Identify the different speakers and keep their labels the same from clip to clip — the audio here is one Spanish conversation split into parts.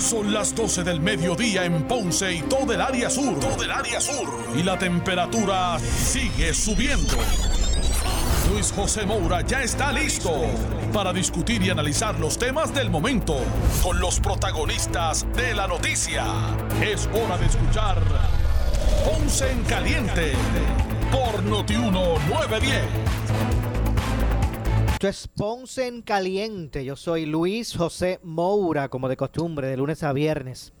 Speaker 1: Son las 12 del mediodía en Ponce y todo el área sur. Todo el área sur. Y la temperatura sigue subiendo. Luis José Moura ya está listo para discutir y analizar los temas del momento con los protagonistas de la noticia. Es hora de escuchar Ponce en Caliente por Notiuno 910.
Speaker 2: Esto es Ponce en Caliente. Yo soy Luis José Moura, como de costumbre, de lunes a viernes.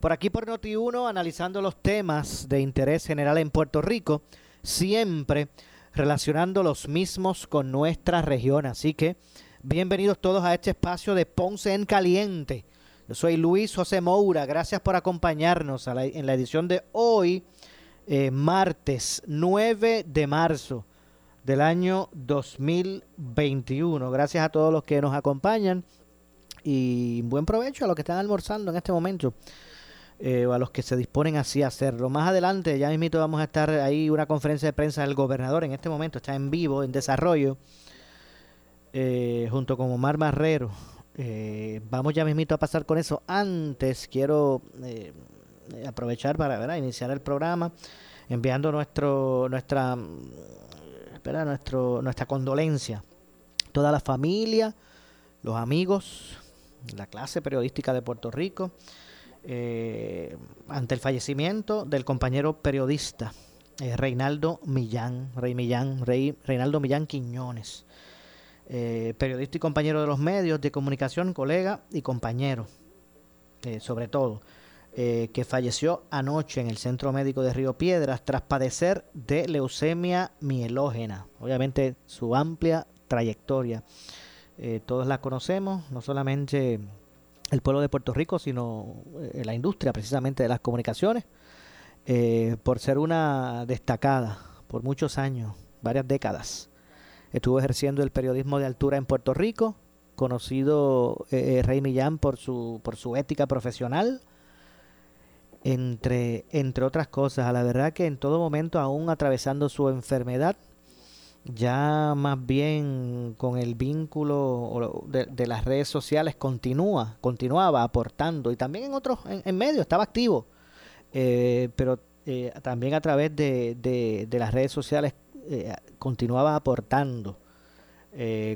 Speaker 2: Por aquí por Noti1, analizando los temas de interés general en Puerto Rico, siempre relacionando los mismos con nuestra región. Así que bienvenidos todos a este espacio de Ponce en Caliente. Yo soy Luis José Moura. Gracias por acompañarnos en la edición de hoy, eh, martes 9 de marzo del año 2021. Gracias a todos los que nos acompañan y buen provecho a los que están almorzando en este momento. Eh, o a los que se disponen así a hacerlo. Más adelante, ya mismito vamos a estar ahí una conferencia de prensa del gobernador en este momento, está en vivo, en desarrollo, eh, junto con Omar Marrero. Eh, vamos ya mismito a pasar con eso. Antes quiero aprovechar para iniciar el programa enviando nuestro nuestra nuestro, nuestra condolencia. Toda la familia, los amigos, la clase periodística de Puerto Rico, eh, ante el fallecimiento del compañero periodista eh, Reinaldo Millán, Rey Millán, Rey, Reinaldo Millán Quiñones, eh, periodista y compañero de los medios de comunicación, colega y compañero, sobre todo. Eh, que falleció anoche en el Centro Médico de Río Piedras tras padecer de leucemia mielógena. Obviamente su amplia trayectoria. Eh, todos la conocemos, no solamente el pueblo de Puerto Rico, sino eh, la industria precisamente de las comunicaciones, por ser una destacada por muchos años, varias décadas. Estuvo ejerciendo el periodismo de altura en Puerto Rico, conocido Rey Millán por su, por su ética profesional, entre, entre otras cosas. A la verdad que en todo momento, aún atravesando su enfermedad, ya más bien con el vínculo de, las redes sociales continúa, continuaba aportando y también en otros, en, medio, estaba activo, eh, pero eh, también a través de, de, las redes sociales eh, continuaba aportando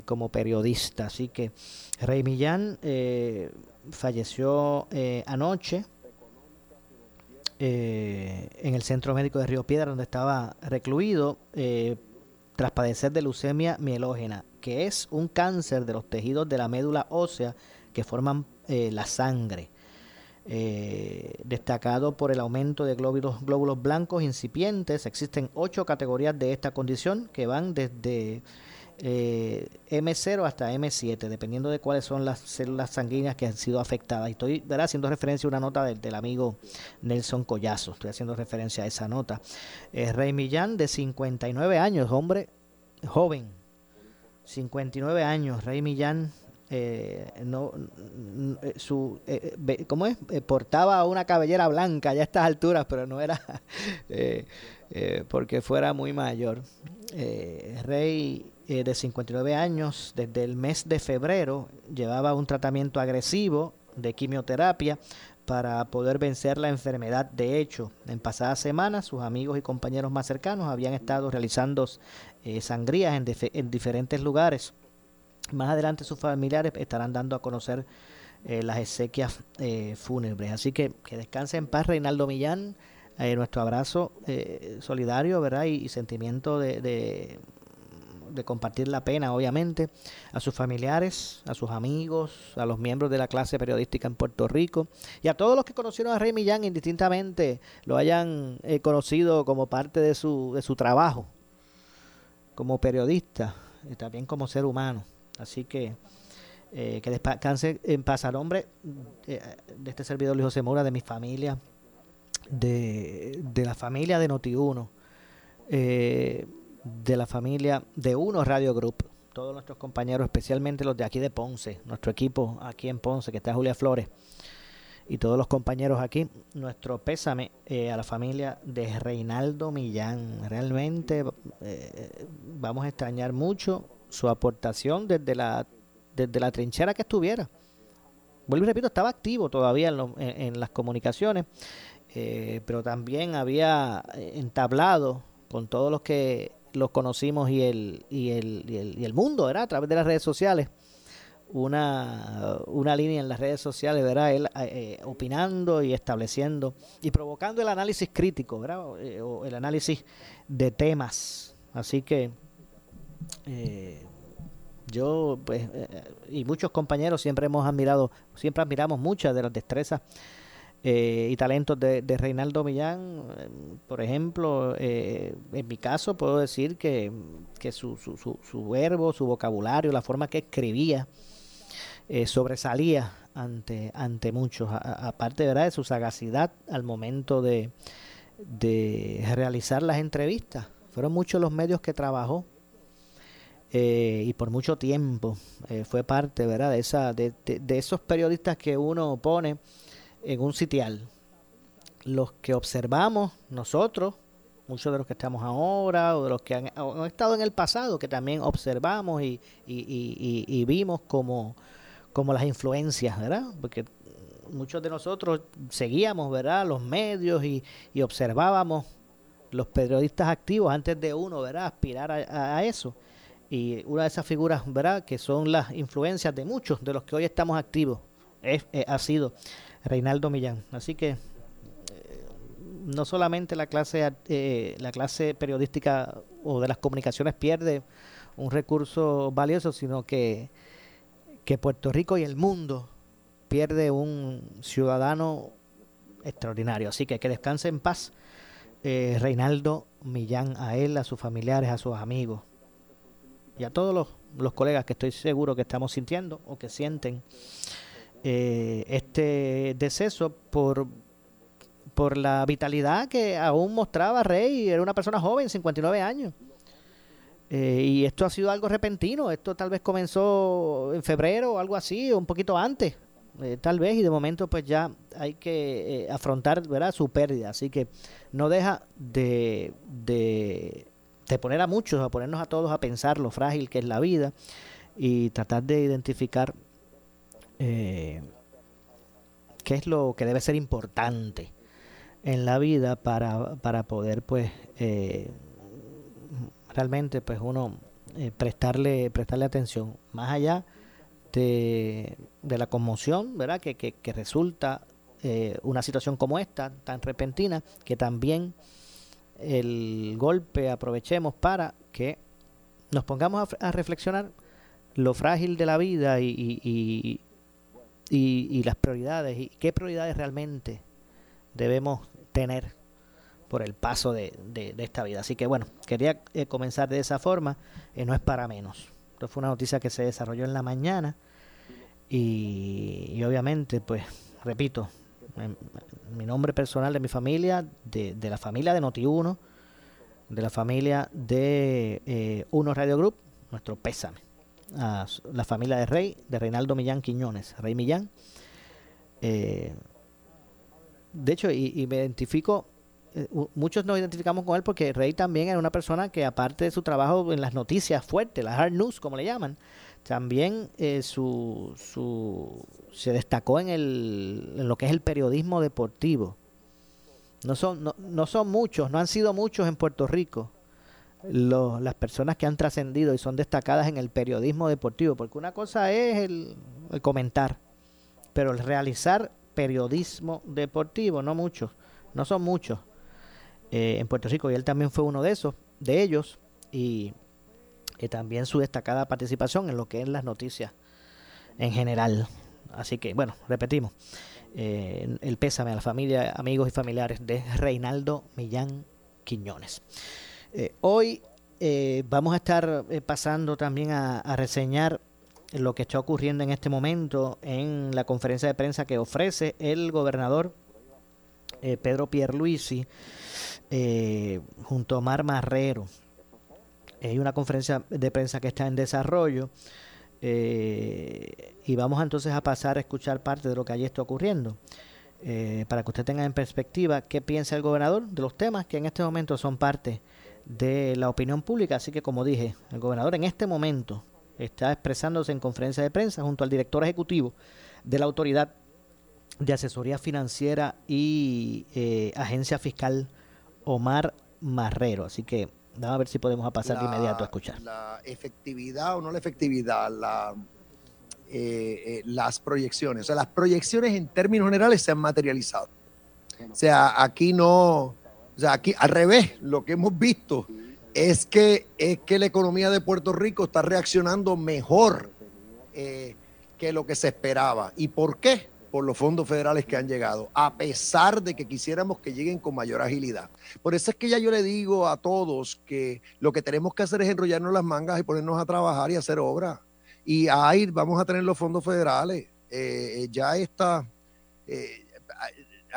Speaker 2: como periodista. Así que Rey Millán falleció anoche eh, en el centro médico de Río Piedra, donde estaba recluido eh, tras padecer de leucemia mielógena, que es un cáncer de los tejidos de la médula ósea que forman eh, la sangre. destacado por el aumento de glóbulos, glóbulos blancos incipientes, existen ocho categorías de esta condición que van desde eh, M0 hasta M7, dependiendo de cuáles son las células sanguíneas que han sido afectadas. Y estoy haciendo referencia a una nota del, amigo Nelson Collazo, estoy haciendo referencia a esa nota. Eh, Rey Millán, de 59 años, hombre joven, 59 años, Rey Millán. Eh, no, su, ¿cómo es? portaba una cabellera blanca ya a estas alturas, pero no era porque fuera muy mayor. Rey eh, de 59 años, desde el mes de febrero, llevaba un tratamiento agresivo de quimioterapia para poder vencer la enfermedad. De hecho, en pasadas semanas sus amigos y compañeros más cercanos habían estado realizando eh, sangrías en, en, diferentes lugares. Más adelante sus familiares estarán dando a conocer eh, las exequias fúnebres. Así que que descanse en paz Reinaldo Millán. nuestro abrazo solidario ¿verdad? Y, sentimiento de compartir la pena, obviamente, a sus familiares, a sus amigos, a los miembros de la clase periodística en Puerto Rico y a todos los que conocieron a Rey Millán indistintamente lo hayan eh, conocido como parte de su, de su trabajo, como periodista y también como ser humano. Así que eh, que descanse en paz al hombre eh, de este servidor Luis José Mora, de mi familia, de, de la familia de Noti1. Eh, de la familia de Uno Radio Group, todos nuestros compañeros, especialmente los de aquí de Ponce, nuestro equipo aquí en Ponce, que está Julia Flores, y todos los compañeros aquí, nuestro pésame eh, a la familia de Reinaldo Millán. Realmente eh, vamos a extrañar mucho su aportación desde la, desde la trinchera que estuviera. vuelvo y repito, estaba activo todavía en, las comunicaciones, eh, pero también había entablado con todos los que los conocimos y el, y el, y el, mundo, ¿verdad? A través de las redes sociales, una, una línea en las redes sociales, ¿verdad? Él eh, opinando y estableciendo y provocando el análisis crítico, ¿verdad? Eh, o el análisis de temas. Así que eh, yo, pues, y muchos compañeros siempre hemos admirado, siempre admiramos muchas de las destrezas y talentos de, Reinaldo Millán. Por ejemplo, en mi caso puedo decir que, que su, su, su, su, verbo, su vocabulario, la forma que escribía, eh, sobresalía ante, ante muchos, aparte ¿verdad? de su sagacidad al momento de, de realizar las entrevistas. Fueron muchos los medios que trabajó eh, y por mucho tiempo eh, fue parte ¿verdad? De, esa, de, de, esos periodistas que uno pone en un sitial. Los que observamos nosotros, muchos de los que estamos ahora o de los que han, estado en el pasado, que también observamos y, y, y, y vimos como como las influencias, ¿verdad? Porque muchos de nosotros seguíamos, ¿verdad? Los medios y, observábamos los periodistas activos antes de uno, ¿verdad? Aspirar a, eso. Y una de esas figuras, ¿verdad? Que son las influencias de muchos de los que hoy estamos activos, es, eh, ha sido Reinaldo Millán. Así que eh, no solamente la clase, eh, la clase periodística o de las comunicaciones pierde un recurso valioso, sino que que Puerto Rico y el mundo pierde un ciudadano extraordinario. Así que que descanse en paz eh, Reinaldo Millán, a él, a sus familiares, a sus amigos y a todos los, los colegas que estoy seguro que estamos sintiendo o que sienten eh, este deceso por, por la vitalidad que aún mostraba Rey. Era una persona joven, 59 años. Eh, y esto ha sido algo repentino, esto tal vez comenzó en febrero o algo así, o un poquito antes, eh, tal vez, y de momento pues ya hay que eh, afrontar ¿verdad? su pérdida, así que no deja de, de, poner a muchos, a ponernos a todos a pensar lo frágil que es la vida y tratar de identificar qué es lo que debe ser importante en la vida para, para poder pues realmente pues uno eh, prestarle prestarle atención más allá de, la conmoción verdad que, que, resulta eh, una situación como esta tan repentina que también el golpe aprovechemos para que nos pongamos a, reflexionar lo frágil de la vida y, y, y, las prioridades y qué prioridades realmente debemos tener por el paso de, de, esta vida. Así que bueno, quería eh, comenzar de esa forma, eh, no es para menos. Esto fue una noticia que se desarrolló en la mañana y, obviamente, pues, repito, mi nombre personal de mi familia, de, de la familia de Noti1, de la familia de eh, Uno Radio Group, nuestro pésame. A la familia de Rey, de Reinaldo Millán Quiñones, Rey Millán. de hecho, y, y me identifico eh, muchos nos identificamos con él porque Rey también era una persona que aparte de su trabajo en las noticias fuertes, las hard news como le llaman, también eh, su, su, se destacó en, el, en lo que es el periodismo deportivo. No son, no, no son muchos, no han sido muchos en Puerto Rico los, las personas que han trascendido y son destacadas en el periodismo deportivo, porque una cosa es el, comentar, pero el realizar periodismo deportivo, no muchos, no son muchos. Eh, en Puerto Rico y él también fue uno de esos, de ellos, y, también su destacada participación en lo que es las noticias en general. Así que, bueno, repetimos, eh, el pésame a la familia, amigos y familiares de Reinaldo Millán Quiñones. Eh, hoy vamos a estar pasando también a, reseñar lo que está ocurriendo en este momento en la conferencia de prensa que ofrece el gobernador Pedro Pierluisi eh, junto a Omar Marrero. Hay una conferencia de prensa que está en desarrollo eh, y vamos entonces a pasar a escuchar parte de lo que allí está ocurriendo. Eh, para que usted tenga en perspectiva qué piensa el gobernador de los temas que en este momento son parte de la opinión pública. Así que, como dije, el gobernador en este momento está expresándose en conferencia de prensa junto al director ejecutivo de la autoridad de asesoría financiera y eh, agencia fiscal Omar Marrero. Así que vamos a ver si podemos pasar de inmediato a escuchar.
Speaker 3: La efectividad o no la efectividad, la, eh, eh, las proyecciones. O sea, las proyecciones en términos generales se han materializado. O sea, aquí no, o sea, aquí al revés, lo que hemos visto es que, es que la economía de Puerto Rico está reaccionando mejor que lo que se esperaba. ¿Y por qué? por los fondos federales que han llegado, a pesar de que quisiéramos que lleguen con mayor agilidad. Por eso es que ya yo le digo a todos que lo que tenemos que hacer es enrollarnos las mangas y ponernos a trabajar y hacer obra. Y ahí vamos a tener los fondos federales. Eh, eh, ya está, eh,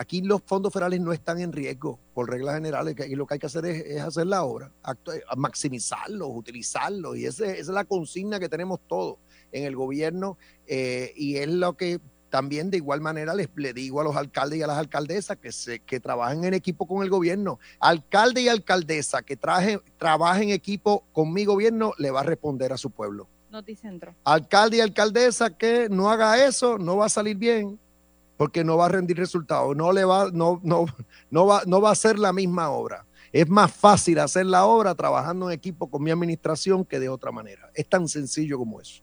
Speaker 3: aquí los fondos federales no están en riesgo por reglas generales y lo que hay que hacer es, hacer la obra, maximizarlos, utilizarlos. Y esa es la consigna que tenemos todos en el gobierno y es lo que también de igual manera les le digo a los alcaldes y a las alcaldesas que, se, que trabajen en equipo con el gobierno. Alcalde y alcaldesa que traje, trabajen en equipo con mi gobierno le va a responder a su pueblo.
Speaker 4: Noticentro.
Speaker 3: Alcalde y alcaldesa que no haga eso no va a salir bien porque no va a rendir resultados, no le va, no, no, no va, no va a ser la misma obra. Es más fácil hacer la obra trabajando en equipo con mi administración que de otra manera. Es tan sencillo como eso.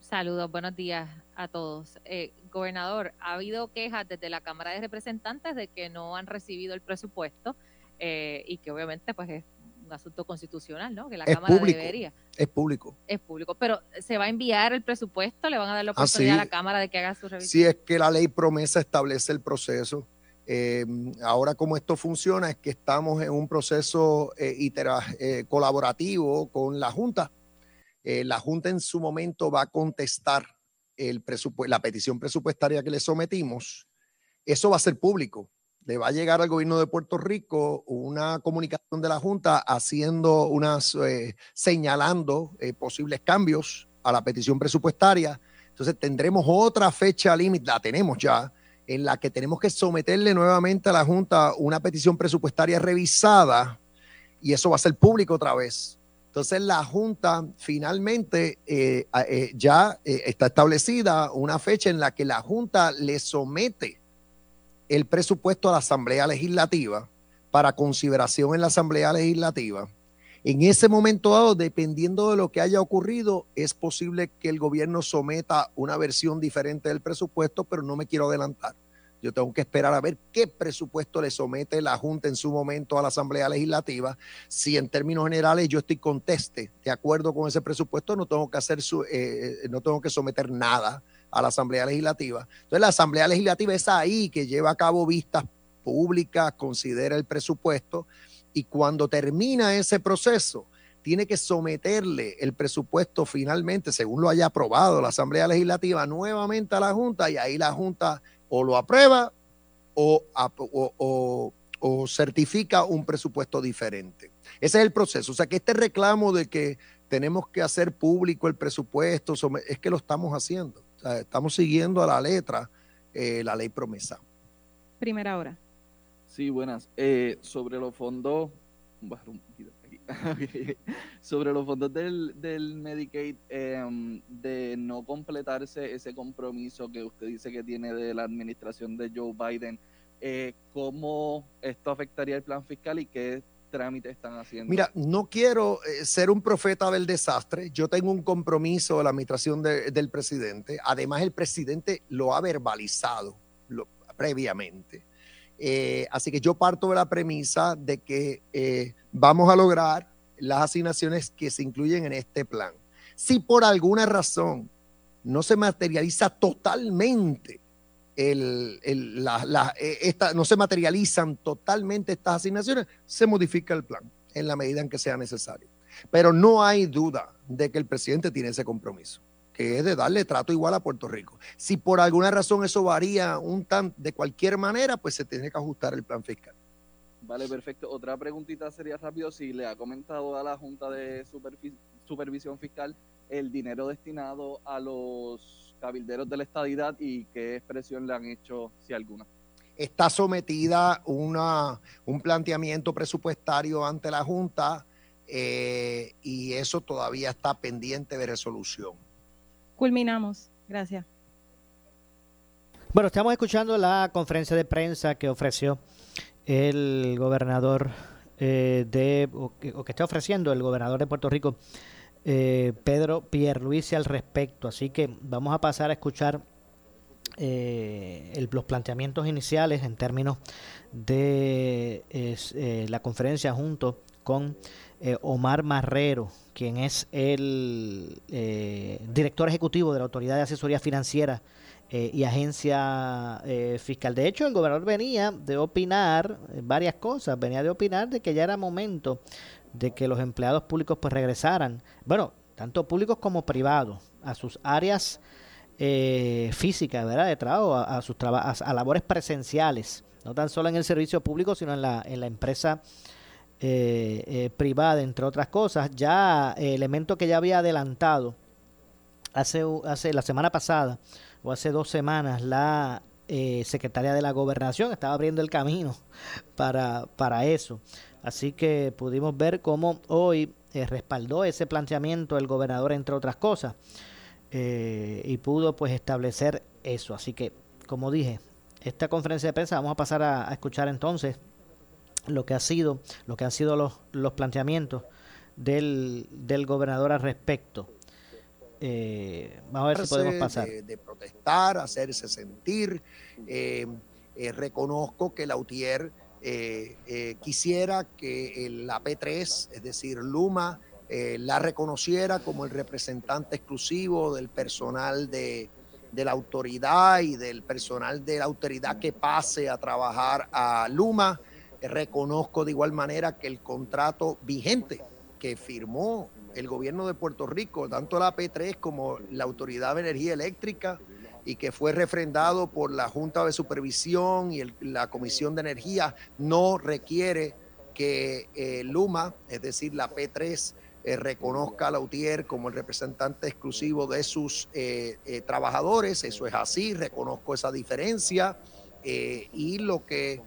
Speaker 4: Saludos, buenos días a todos. Eh, gobernador, ha habido quejas desde la Cámara de Representantes de que no han recibido el presupuesto eh, y que obviamente pues es un asunto constitucional, ¿no? Que la Cámara debería.
Speaker 3: Es público.
Speaker 4: Es público, pero se va a enviar el presupuesto, le van a dar la ah, oportunidad a la Cámara de que haga su revisión.
Speaker 3: Sí, es que la ley promesa establece el proceso. Eh, ahora como esto funciona es que estamos en un proceso colaborativo con la Junta eh, la Junta en su momento va a contestar el la petición presupuestaria que le sometimos. Eso va a ser público. Le va a llegar al gobierno de Puerto Rico una comunicación de la Junta haciendo unas, eh, señalando eh, posibles cambios a la petición presupuestaria. Entonces tendremos otra fecha límite, la tenemos ya, en la que tenemos que someterle nuevamente a la Junta una petición presupuestaria revisada y eso va a ser público otra vez. Entonces la Junta finalmente eh, ya está establecida una fecha en la que la Junta le somete el presupuesto a la Asamblea Legislativa para consideración en la Asamblea Legislativa. En ese momento dado, dependiendo de lo que haya ocurrido, es posible que el gobierno someta una versión diferente del presupuesto, pero no me quiero adelantar. Yo tengo que esperar a ver qué presupuesto le somete la Junta en su momento a la Asamblea Legislativa. Si en términos generales yo estoy conteste de acuerdo con ese presupuesto, no tengo que hacer su, eh, no tengo que someter nada a la Asamblea Legislativa. Entonces la Asamblea Legislativa es ahí que lleva a cabo vistas públicas, considera el presupuesto y cuando termina ese proceso tiene que someterle el presupuesto finalmente, según lo haya aprobado la Asamblea Legislativa, nuevamente a la Junta y ahí la Junta o lo aprueba o, certifica un presupuesto diferente. Ese es el proceso. O sea que este reclamo de que tenemos que hacer público el presupuesto, es que lo estamos haciendo. Estamos siguiendo a la letra eh, la ley promesa.
Speaker 4: Primera hora.
Speaker 5: Sí, buenas. Eh, sobre los fondos, Sobre los fondos del, del Medicaid, em, de no completarse ese compromiso que usted dice que tiene de la administración de Joe Biden, eh, ¿cómo esto afectaría el plan fiscal y qué trámites están haciendo?
Speaker 3: Mira, no quiero eh, ser un profeta del desastre. Yo tengo un compromiso de la administración del presidente. Además, el presidente lo ha verbalizado previamente. Eh, así que yo parto de la premisa de que eh, vamos a lograr las asignaciones que se incluyen en este plan. Si por alguna razón no se materializa totalmente el, eh, esta, no se materializan totalmente estas asignaciones, se modifica el plan en la medida en que sea necesario. Pero no hay duda de que el presidente tiene ese compromiso que es de darle trato igual a Puerto Rico. Si por alguna razón eso varía un tan de cualquier manera, pues se tiene que ajustar el plan fiscal.
Speaker 5: Vale, perfecto. Otra preguntita sería rápido si le ha comentado a la Junta de Supervisión Fiscal el dinero destinado a los cabilderos de la estadidad y qué expresión le han hecho, si alguna.
Speaker 3: Está sometida una, un planteamiento presupuestario ante la Junta eh, y eso todavía está pendiente de resolución.
Speaker 4: Culminamos. Gracias.
Speaker 2: Bueno, estamos escuchando la conferencia de prensa que ofreció el gobernador eh, de, o que, está ofreciendo el gobernador de Puerto Rico, eh, Pedro Pierluisi, al respecto. Así que vamos a pasar a escuchar eh, los planteamientos iniciales en términos de eh, la conferencia junto con Omar Marrero, quien es el director ejecutivo de la Autoridad de Asesoría Financiera eh, y agencia eh, fiscal. De hecho, el gobernador venía de opinar varias cosas, venía de opinar de que ya era momento de que los empleados públicos pues regresaran, bueno, tanto públicos como privados, a sus áreas eh, físicas, ¿verdad? De trabajo, a, sus a, labores presenciales, no tan solo en el servicio público, sino en la, en la empresa privada, entre otras cosas. Ya elemento que ya había adelantado hace, hace la semana pasada, o hace dos semanas la eh, secretaria de la gobernación estaba abriendo el camino para, para eso. Así que pudimos ver cómo hoy eh, respaldó ese planteamiento el gobernador, entre otras cosas, eh, y pudo pues establecer eso. Así que, como dije, esta conferencia de prensa vamos a pasar a, escuchar entonces lo que ha sido, lo que han sido los, los planteamientos del, del gobernador al respecto. Eh, vamos a ver si podemos pasar.
Speaker 3: De, protestar, hacerse sentir. Reconozco que Lautier quisiera que la P3, es decir, Luma, la reconociera como el representante exclusivo del personal de, de la autoridad y del personal de la autoridad que pase a trabajar a Luma. reconozco de igual manera que el contrato vigente que firmó el gobierno de Puerto Rico, tanto la P3 como la Autoridad de Energía Eléctrica, y que fue refrendado por la Junta de Supervisión y la Comisión de Energía, no requiere que eh, Luma, es decir, la P3, eh, reconozca a Lautier como el representante exclusivo de sus eh, trabajadores. Eso es así, reconozco esa diferencia. y lo que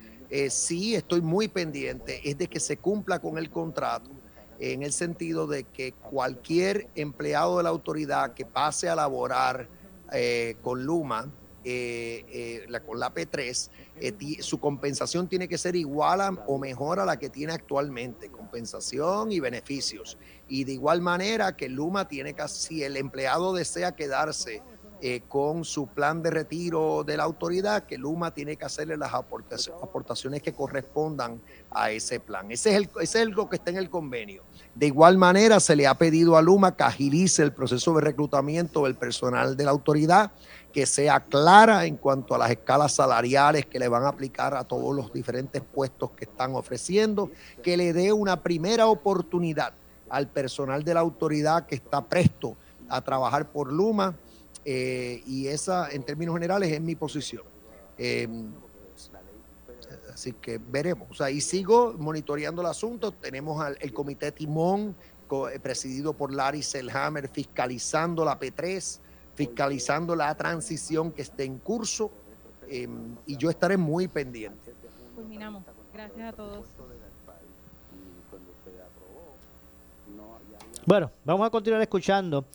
Speaker 3: sí estoy muy pendiente es de que se cumpla con el contrato en el sentido de que cualquier empleado de la autoridad que pase a laborar eh, con Luma, eh, eh, con la P3, su compensación tiene que ser igual o mejor a la que tiene actualmente, compensación y beneficios. Y de igual manera que Luma tiene que, si el empleado desea quedarse eh, con su plan de retiro de la autoridad, que Luma tiene que hacerle las aportaciones que correspondan a ese plan. Ese es, el, es que está en el convenio. De igual manera, se le ha pedido a Luma que agilice el proceso de reclutamiento del personal de la autoridad, que sea clara en cuanto a las escalas salariales que le van a aplicar a todos los diferentes puestos que están ofreciendo, que le dé una primera oportunidad al personal de la autoridad que está presto a trabajar por Luma eh, y esa, en términos generales, es mi posición. Em, así que veremos. O sea, y sigo monitoreando el asunto. Tenemos al, el comité Timón, eh, presidido por Larry Selhammer, fiscalizando la P3, fiscalizando la transición que esté en curso. Em, y yo estaré muy pendiente.
Speaker 4: Culminamos. Gracias a todos.
Speaker 2: Bueno, vamos a continuar escuchando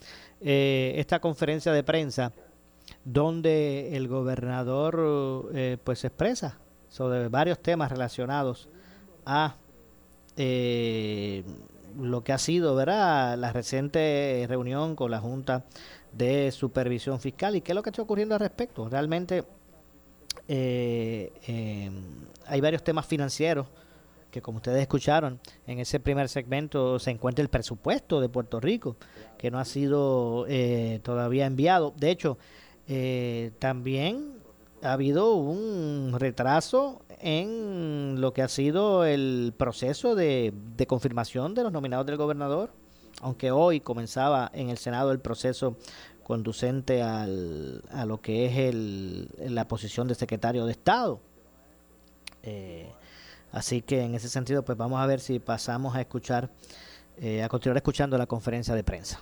Speaker 2: eh, esta conferencia de prensa donde el gobernador eh, pues expresa sobre varios temas relacionados a eh, lo que ha sido ¿verdad? la reciente reunión con la Junta de Supervisión Fiscal y qué es lo que está ocurriendo al respecto. Realmente hay varios temas financieros que como ustedes escucharon en ese primer segmento se encuentra el presupuesto de Puerto Rico, que no ha sido eh, todavía enviado. De hecho, eh, también ha habido un retraso en lo que ha sido el proceso de, confirmación de los nominados del gobernador, aunque hoy comenzaba en el Senado el proceso conducente al, a lo que es el, la posición de secretario de Estado. Eh, Así que en ese sentido, pues vamos a ver si pasamos a escuchar, eh, a continuar escuchando la conferencia de prensa.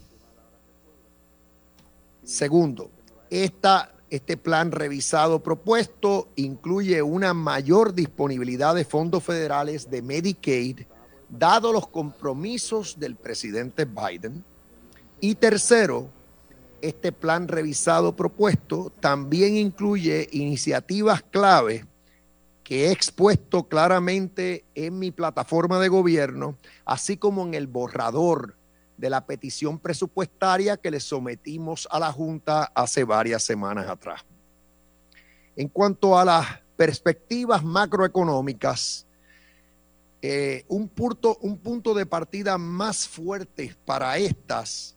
Speaker 3: Segundo, este plan revisado propuesto incluye una mayor disponibilidad de fondos federales de Medicaid, dado los compromisos del presidente Biden. Y tercero, este plan revisado propuesto también incluye iniciativas clave que he expuesto claramente en mi plataforma de gobierno, así como en el borrador de la petición presupuestaria que le sometimos a la Junta hace varias semanas atrás. En cuanto a las perspectivas macroeconómicas, eh, un, punto, un punto de partida más fuerte para estas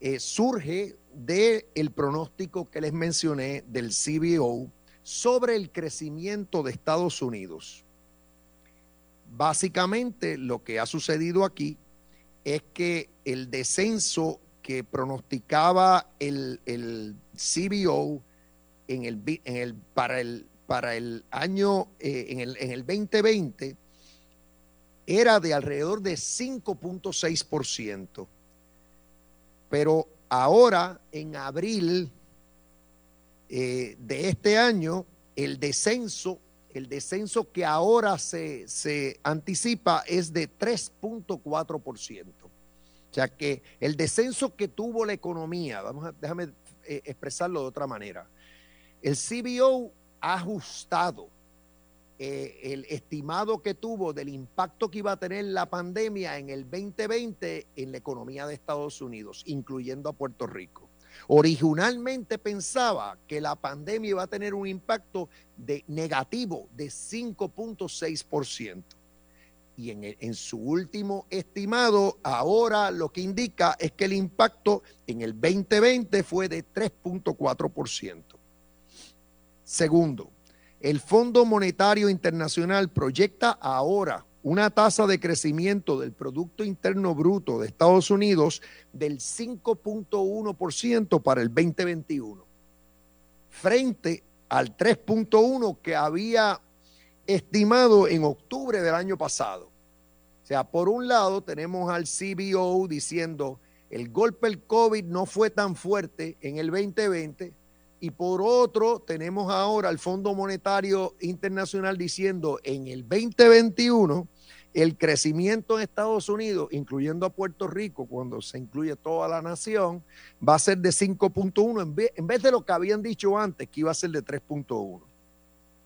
Speaker 3: eh, surge del el pronóstico que les mencioné del CBO sobre el crecimiento de Estados Unidos. Básicamente lo que ha sucedido aquí es que el descenso que pronosticaba el, el CBO en el, en el, para, el, para el año, eh, en, el, en el 2020, era de alrededor de 5.6%. Pero ahora, en abril eh, de este año, el descenso el descenso que ahora se, anticipa es de 3.4%. O sea que el descenso que tuvo la economía, vamos a, déjame eh, expresarlo de otra manera, el CBO ha ajustado eh, el estimado que tuvo del impacto que iba a tener la pandemia en el 2020 en la economía de Estados Unidos, incluyendo a Puerto Rico. Originalmente pensaba que la pandemia iba a tener un impacto de negativo de 5.6%. Y en, su último estimado, ahora lo que indica es que el impacto en el 2020 fue de 3.4%. Segundo, el Fondo Monetario Internacional proyecta ahora una tasa de crecimiento del Producto Interno Bruto de Estados Unidos del 5.1% para el 2021, frente al 3.1% que había estimado en octubre del año pasado. O sea, por un lado tenemos al CBO diciendo el golpe del COVID no fue tan fuerte en el 2020 y por otro tenemos ahora al Fondo Monetario Internacional diciendo en el 2021 el crecimiento en Estados Unidos, incluyendo a Puerto Rico, cuando se incluye toda la nación, va a ser de 5.1 en vez, de lo que habían dicho antes, que iba a ser de 3.1.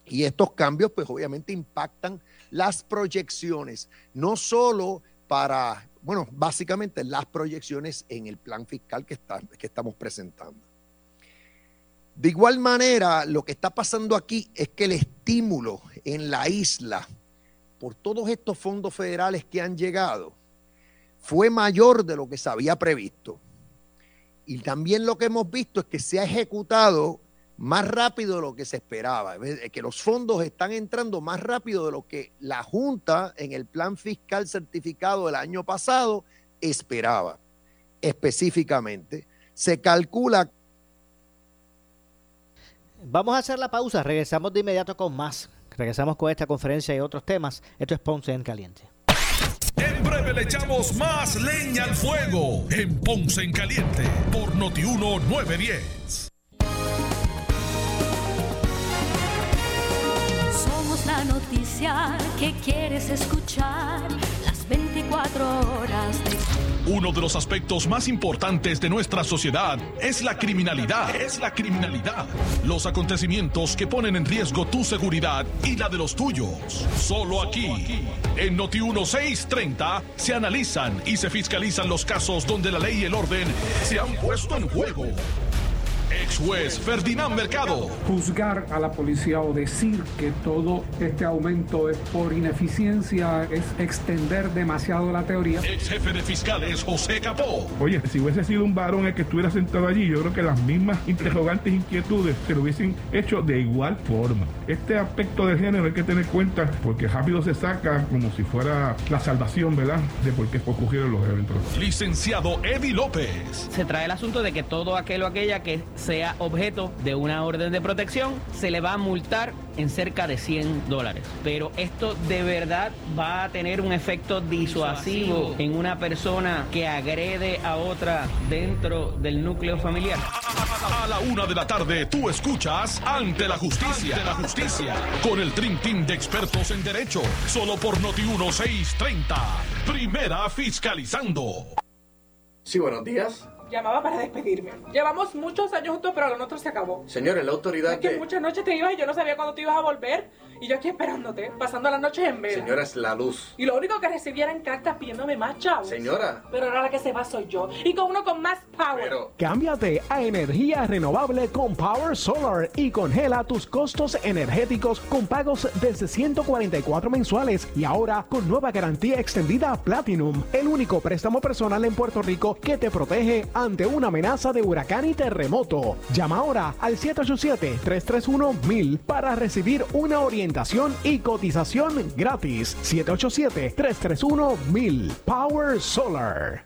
Speaker 3: Y estos cambios, pues obviamente impactan las proyecciones, no solo para, bueno, básicamente las proyecciones en el plan fiscal que estamos presentando. De igual manera, lo que está pasando aquí es que el estímulo en la isla por todos estos fondos federales que han llegado fue mayor de lo que se había previsto. Y también lo que hemos visto es que se ha ejecutado más rápido de lo que se esperaba, que los fondos están entrando más rápido de lo que la Junta en el plan fiscal certificado del año pasado esperaba. Específicamente, se calcula...
Speaker 2: Vamos a hacer la pausa, regresamos de inmediato con más. Regresamos con esta conferencia y otros temas. Esto es Ponce en Caliente.
Speaker 1: En breve le echamos más leña al fuego en Ponce en Caliente por Notiuno 910.
Speaker 6: Somos la noticia que quieres escuchar las 24 horas de
Speaker 1: uno de los aspectos más importantes de nuestra sociedad es la criminalidad. Es la criminalidad. Los acontecimientos que ponen en riesgo tu seguridad y la de los tuyos. Solo aquí, en Noti 1630, se analizan y se fiscalizan los casos donde la ley y el orden se han puesto en juego. Ex juez Ferdinand Mercado.
Speaker 7: Juzgar a la policía o decir que todo este aumento es por ineficiencia es extender demasiado la teoría.
Speaker 1: Ex jefe de fiscales José Capó.
Speaker 8: Oye, si hubiese sido un varón el que estuviera sentado allí, yo creo que las mismas interrogantes e inquietudes se lo hubiesen hecho de igual forma. Este aspecto del género hay que tener cuenta porque rápido se saca como si fuera la salvación, ¿verdad? De por qué ocurrieron los eventos.
Speaker 1: Licenciado Eddie López.
Speaker 9: Se trae el asunto de que todo aquel o aquella que sea objeto de una orden de protección, se le va a multar en cerca de 100 dólares. Pero esto de verdad va a tener un efecto disuasivo en una persona que agrede a otra dentro del núcleo familiar.
Speaker 1: A la una de la tarde tú escuchas Ante la Justicia. Ante la Justicia. Con el Dream Team de expertos en Derecho. Solo por Noti 1630. Primera fiscalizando.
Speaker 10: Sí, buenos días. Llamaba para despedirme. Llevamos muchos años juntos, pero lo nuestro se acabó.
Speaker 11: Señores, la autoridad
Speaker 10: Es que
Speaker 11: de...
Speaker 10: muchas noches te ibas y yo no sabía cuándo te ibas a volver. Y yo aquí esperándote, pasando las noches en vela.
Speaker 11: Señora, es la luz.
Speaker 10: Y lo único que recibía eran cartas pidiéndome más chavos.
Speaker 11: Señora.
Speaker 10: Pero ahora la que se va soy yo. Y con uno con más power.
Speaker 12: Cámbiate a energía renovable con Power Solar y congela tus costos energéticos con pagos desde 144 mensuales y ahora con nueva garantía extendida Platinum, el único préstamo personal en Puerto Rico que te protege ante una amenaza de huracán y terremoto. Llama ahora al 787-331-1000 para recibir una orientación y cotización gratis. 787-331-1000 Power Solar.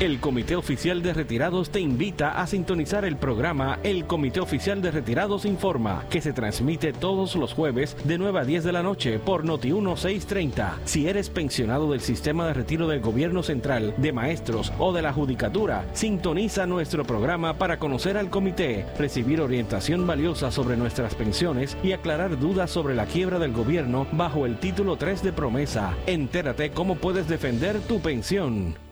Speaker 13: El Comité Oficial de Retirados te invita a sintonizar el programa El Comité Oficial de Retirados Informa, que se transmite todos los jueves de 9 a 10 de la noche por Noti 1630. Si eres pensionado del sistema de retiro del gobierno central, de maestros o de la judicatura, sintoniza nuestro programa para conocer al comité, recibir orientación valiosa sobre nuestras pensiones y aclarar dudas sobre la quiebra del gobierno bajo el título 3 de promesa. Entérate cómo puedes defender tu pensión.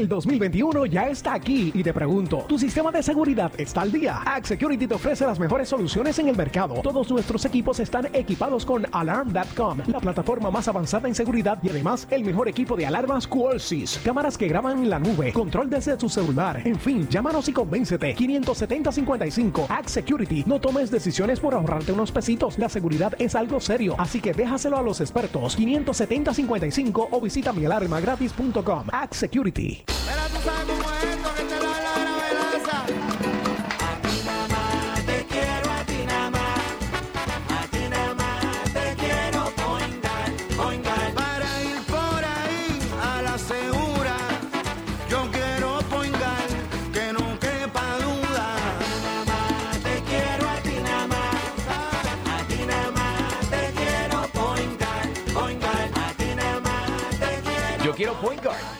Speaker 12: El 2021 ya está aquí y te pregunto, ¿tu sistema de seguridad está al día? Act Security te ofrece las mejores soluciones en el mercado. Todos nuestros equipos están equipados con Alarm.com, la plataforma más avanzada en seguridad y además el mejor equipo de alarmas QoLSys, cámaras que graban en la nube, control desde tu celular. En fin, llámanos y convéncete. 570-55 Act Security. No tomes decisiones por ahorrarte unos pesitos. La seguridad es algo serio, así que déjaselo a los expertos. 570-55 o visita mialarmagratis.com. Act Security.
Speaker 14: Mira, tú sabes cómo es te lo da la velaza. A ti nada más te quiero, a ti nada más. A ti nada más te quiero poingar, poingar. Para ir por ahí a la segura, yo quiero poingar, que no quepa duda. A ti nada más te quiero, a ti nada más. A ti nada más te quiero poingar, poingar. A ti nada más te quiero.
Speaker 12: Yo quiero point guard.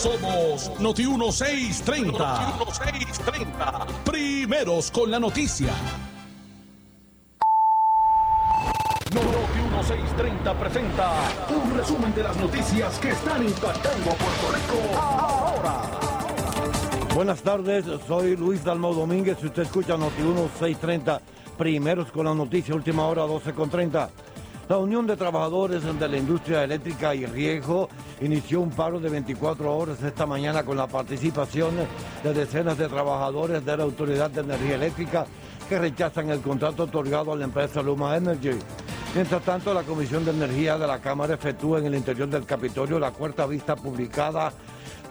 Speaker 1: Somos Noti 1630. Noti 1630. Primeros con la noticia. Noti 1630 presenta un resumen de las noticias que están impactando a Puerto Rico ahora.
Speaker 15: Buenas tardes, soy Luis Dalmau Domínguez. Si usted escucha Noti 1630, primeros con la noticia, última hora 12 con 30. La Unión de Trabajadores de la Industria Eléctrica y Riesgo inició un paro de 24 horas esta mañana con la participación de decenas de trabajadores de la Autoridad de Energía Eléctrica que rechazan el contrato otorgado a la empresa Luma Energy. Mientras tanto, la Comisión de Energía de la Cámara efectúa en el interior del Capitolio la cuarta vista publicada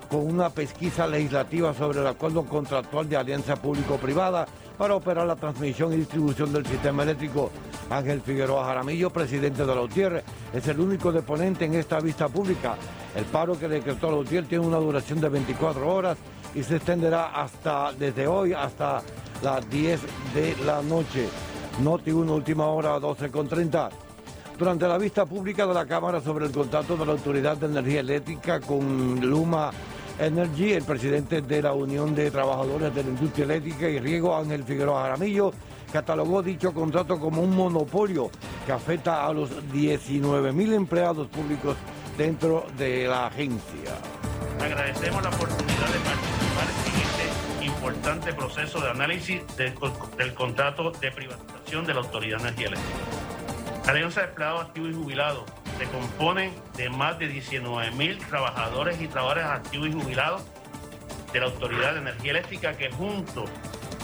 Speaker 15: con una pesquisa legislativa sobre el acuerdo contractual de alianza público-privada para operar la transmisión y distribución del sistema eléctrico. Ángel Figueroa Jaramillo, presidente de la UTIER, es el único deponente en esta vista pública. El paro que decretó la UTIER tiene una duración de 24 horas y se extenderá hasta desde hoy hasta las 10 de la noche. Noti 1, última hora, 12 con 30. Durante la vista pública de la Cámara sobre el contrato de la Autoridad de Energía Eléctrica con Luma Energy, el presidente de la Unión de Trabajadores de la Industria Eléctrica y Riego, Ángel Figueroa Jaramillo, catalogó dicho contrato como un monopolio que afecta a los 19 mil empleados públicos dentro de la agencia.
Speaker 16: Agradecemos la oportunidad de participar en este importante proceso de análisis del, contrato de privatización de la Autoridad de Energía Eléctrica. Alianza de Empleados Activos y Jubilados se compone de más de 19 mil trabajadores y trabajadoras activos y jubilados de la Autoridad de Energía Eléctrica que junto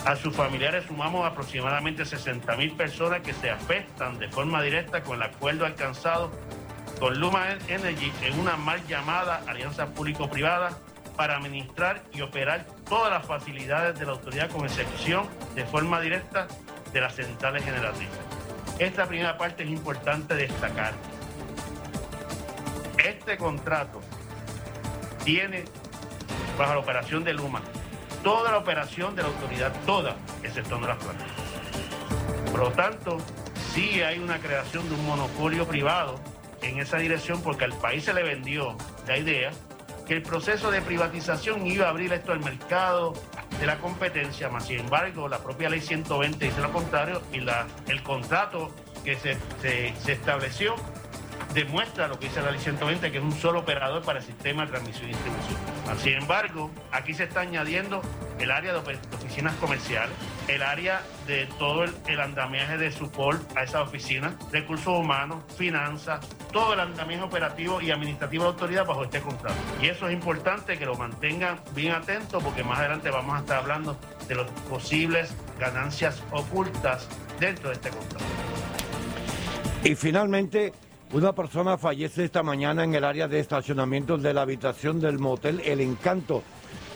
Speaker 16: a sus familiares sumamos aproximadamente 60 mil personas que se afectan de forma directa con el acuerdo alcanzado con Luma Energy en una mal llamada alianza público-privada para administrar y operar todas las facilidades de la autoridad con excepción de forma directa de las centrales generativas. Esta primera parte es importante destacar. Este contrato tiene bajo la operación de Luma toda la operación de la autoridad, toda, exceptuando las plantas. Por lo tanto, sí hay una creación de un monopolio privado en esa dirección porque al país se le vendió la idea que el proceso de privatización iba a abrir esto al mercado de la competencia, más sin embargo la propia ley 120 dice lo contrario y la, el contrato que se, se- se estableció demuestra lo que dice la ley 120, que es un solo operador para el sistema de transmisión y distribución. Sin embargo, aquí se está añadiendo el área de oficinas comerciales, el área de todo el, andamiaje de support a esas oficinas, recursos humanos, finanzas, todo el andamiaje operativo y administrativo de autoridad bajo este contrato. Y eso es importante que lo mantengan bien atentos porque más adelante vamos a estar hablando de las posibles ganancias ocultas dentro de este contrato.
Speaker 15: Y finalmente, una persona fallece esta mañana en el área de estacionamiento de la habitación del motel El Encanto,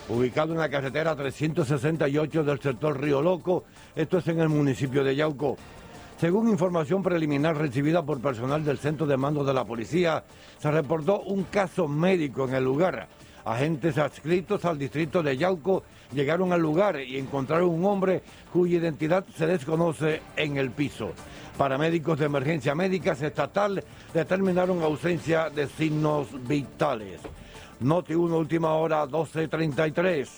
Speaker 15: ubicado en la carretera 368 del sector Río Loco. Esto es en el municipio de Yauco. Según información preliminar recibida por personal del centro de mando de la policía, se reportó un caso médico en el lugar. Agentes adscritos al distrito de Yauco llegaron al lugar y encontraron un hombre cuya identidad se desconoce en el piso. Paramédicos de emergencia médicas estatal determinaron ausencia de signos vitales. Noti 1, última hora, 12.33.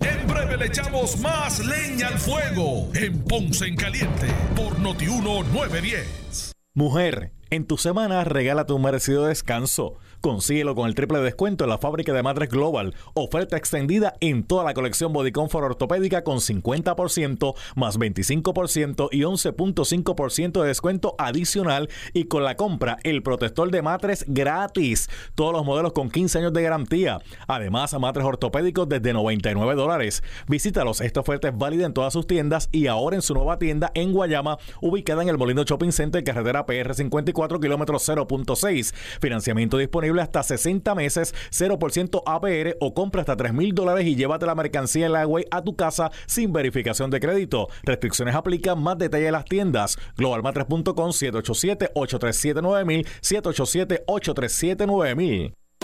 Speaker 1: En breve le echamos más leña al fuego en Ponce en Caliente por Notiuno 910.
Speaker 17: Mujer, en tu semana regálate un merecido descanso. Consíguelo con el triple descuento en la fábrica de Matres Global. Oferta extendida en toda la colección Body Comfort ortopédica con 50% más 25% y 11.5% de descuento adicional y con la compra el protector de matres gratis. Todos los modelos con 15 años de garantía. Además, matres ortopédicos desde 99 dólares. Visítalos. Esta oferta es válida en todas sus tiendas y ahora en su nueva tienda en Guayama, ubicada en el Molino Shopping Center, carretera PR 54, kilómetros 0.6. Financiamiento disponible hasta 60 meses, 0% APR o compra hasta 3 mil dólares y llévate la mercancía en la a tu casa sin verificación de crédito. Restricciones aplican. Más detalle en las tiendas. Globalmatres.com 787-837-9000 787-837-9000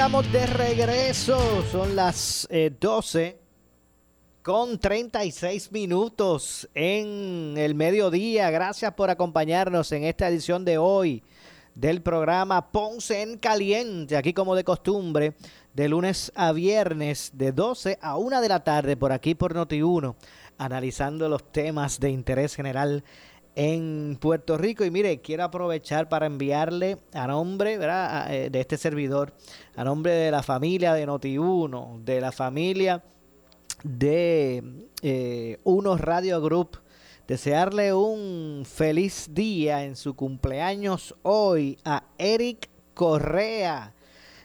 Speaker 2: Estamos de regreso. Son las eh, 12 con 36 minutos en el mediodía. Gracias por acompañarnos en esta edición de hoy del programa Ponce en Caliente. Aquí como de costumbre, de lunes a viernes, de 12 a 1 de la tarde, por aquí por Noti1, analizando los temas de interés general en Puerto Rico. Y mire, quiero aprovechar para enviarle a nombre eh, de este servidor, a nombre de la familia de Noti1, de la familia de eh, Unos Radio Group, desearle un feliz día en su cumpleaños hoy a Eric Correa.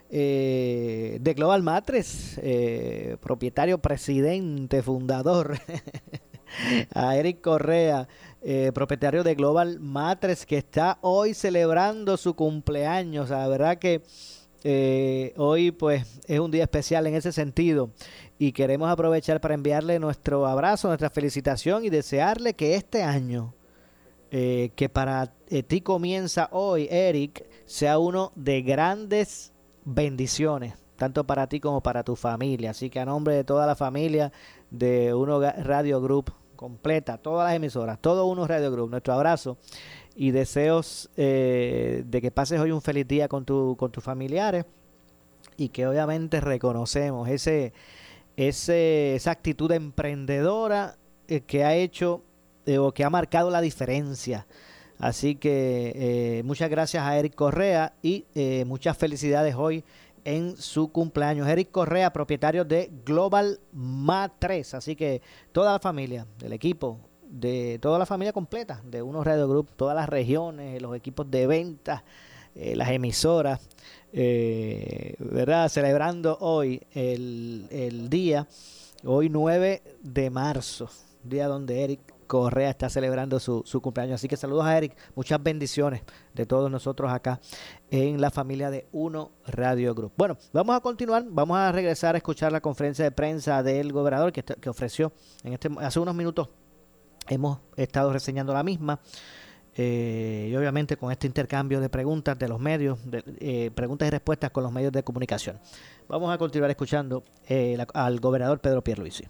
Speaker 2: eh, de Global Matres, eh, propietario, presidente, fundador, a Eric Correa, eh, propietario de Global Matres, que está hoy celebrando su cumpleaños. La verdad que eh, hoy pues es un día especial en ese sentido y queremos aprovechar para enviarle nuestro abrazo, nuestra felicitación y desearle que este año eh, que para eh, ti comienza hoy, Eric, sea uno de grandes bendiciones, tanto para ti como para tu familia. Así que a nombre de toda la familia de Uno Radio Group completa, todas las emisoras, todo Uno Radio Group, nuestro abrazo y deseos eh, de que pases hoy un feliz día con, tu, con tus familiares y que obviamente reconocemos ese, ese, esa actitud emprendedora eh, que ha hecho eh, o que ha marcado la diferencia. Así que muchas gracias a Eric Correa y muchas felicidades hoy en su cumpleaños. Eric Correa, propietario de Global Ma3. Así que toda la familia del equipo, de toda la familia completa de Uno Radio Group, todas las regiones, los equipos de ventas, eh, las emisoras, eh, ¿verdad? Celebrando hoy el, el día, hoy 9 de marzo, día donde Eric Correa está celebrando su, su cumpleaños. Así que saludos a Eric, muchas bendiciones de todos nosotros acá en la familia de Uno Radio Group. Bueno, vamos a continuar, vamos a regresar a escuchar la conferencia de prensa del gobernador que, que ofreció en este, hace unos minutos. Hemos estado reseñando la misma. eh, y obviamente con este intercambio de preguntas de los medios, de, eh, preguntas y respuestas con los medios de comunicación. Vamos a continuar escuchando eh, al gobernador Pedro Pierluisi.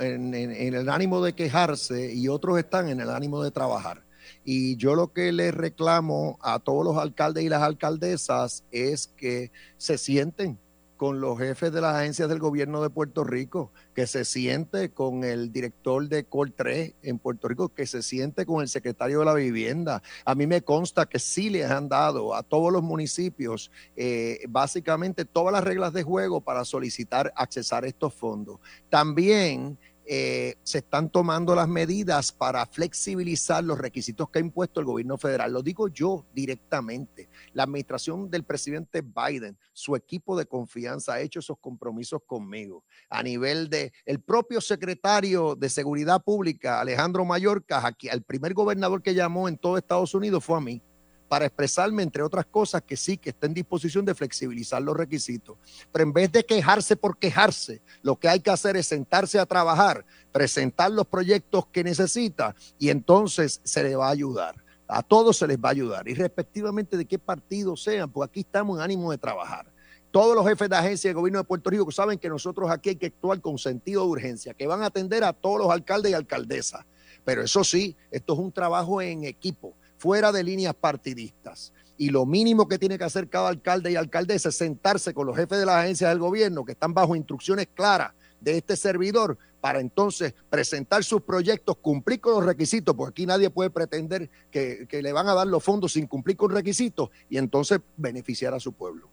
Speaker 3: En, el ánimo de quejarse y otros están en el ánimo de trabajar. Y yo lo que le reclamo a todos los alcaldes y las alcaldesas es que se sienten con los jefes de las agencias del gobierno de Puerto Rico, que se siente con el director de Col 3 en Puerto Rico, que se siente con el secretario de la vivienda. A mí me consta que sí les han dado a todos los municipios eh, básicamente todas las reglas de juego para solicitar accesar estos fondos. También eh, se están tomando las medidas para flexibilizar los requisitos que ha impuesto el gobierno federal. Lo digo yo directamente. La administración del presidente Biden, su equipo de confianza ha hecho esos compromisos conmigo. A nivel de el propio secretario de Seguridad Pública, Alejandro Mayorkas, aquí, el primer gobernador que llamó en todo Estados Unidos fue a mí para expresarme, entre otras cosas, que sí, que está en disposición de flexibilizar los requisitos. Pero en vez de quejarse por quejarse, lo que hay que hacer es sentarse a trabajar, presentar los proyectos que necesita y entonces se le va a ayudar. A todos se les va a ayudar, y respectivamente de qué partido sean, porque aquí estamos en ánimo de trabajar. Todos los jefes de agencia del gobierno de Puerto Rico saben que nosotros aquí hay que actuar con sentido de urgencia, que van a atender a todos los alcaldes y alcaldesas. Pero eso sí, esto es un trabajo en equipo fuera de líneas partidistas. Y lo mínimo que tiene que hacer cada alcalde y alcaldesa es sentarse con los jefes de las agencias del gobierno que están bajo instrucciones claras de este servidor para entonces presentar sus proyectos, cumplir con los requisitos, porque aquí nadie puede pretender que, que le van a dar los fondos sin cumplir con requisitos y entonces beneficiar a su pueblo.